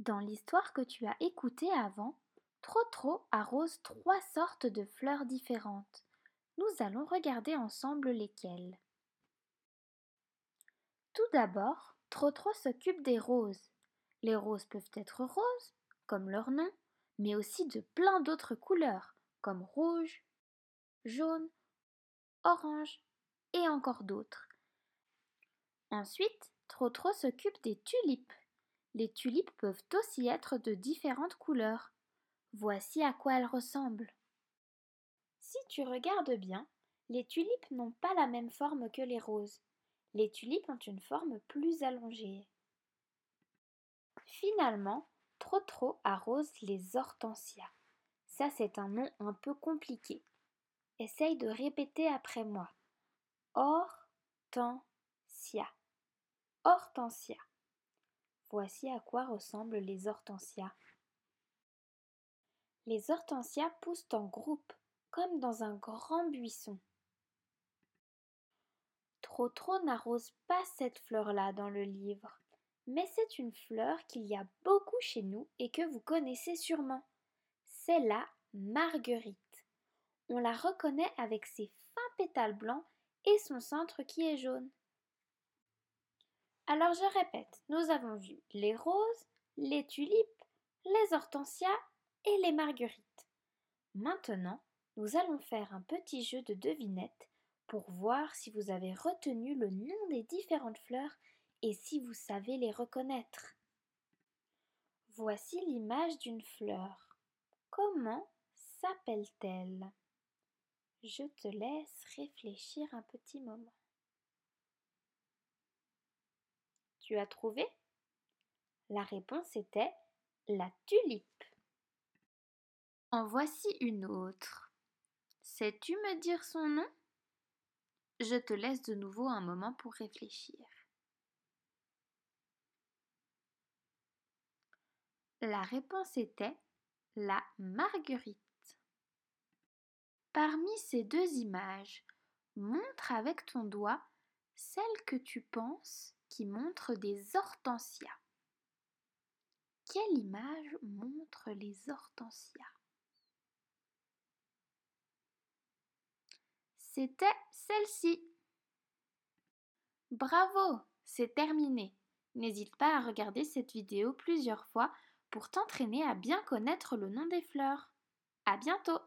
Dans l'histoire que tu as écoutée avant, Trotro arrose trois sortes de fleurs différentes. Nous allons regarder ensemble lesquelles. Tout d'abord, Trotro s'occupe des roses. Les roses peuvent être roses, comme leur nom, mais aussi de plein d'autres couleurs, comme rouge, jaune, orange et encore d'autres. Ensuite, Trotro s'occupe des tulipes. Les tulipes peuvent aussi être de différentes couleurs. Voici à quoi elles ressemblent. Si tu regardes bien, les tulipes n'ont pas la même forme que les roses. Les tulipes ont une forme plus allongée. Finalement, Trotro arrose les hortensias. Ça, c'est un nom un peu compliqué. Essaye de répéter après moi. Hortensia. Hortensia. Voici à quoi ressemblent les hortensias. Les hortensias poussent en groupe, comme dans un grand buisson. Trotro n'arrose pas cette fleur-là dans le livre, mais c'est une fleur qu'il y a beaucoup chez nous et que vous connaissez sûrement. C'est la marguerite. On la reconnaît avec ses fins pétales blancs et son centre qui est jaune. Alors je répète, nous avons vu les roses, les tulipes, les hortensias et les marguerites. Maintenant, nous allons faire un petit jeu de devinette pour voir si vous avez retenu le nom des différentes fleurs et si vous savez les reconnaître. Voici l'image d'une fleur. Comment s'appelle-t-elle? Je te laisse réfléchir un petit moment. Tu as trouvé? La réponse était la tulipe. En voici une autre. Sais-tu me dire son nom? Je te laisse de nouveau un moment pour réfléchir. La réponse était la marguerite. Parmi ces deux images, montre avec ton doigt celle que tu penses qui montre des hortensias. Quelle image montre les hortensias? C'était celle-ci. Bravo, c'est terminé. N'hésite pas à regarder cette vidéo plusieurs fois pour t'entraîner à bien connaître le nom des fleurs. À bientôt!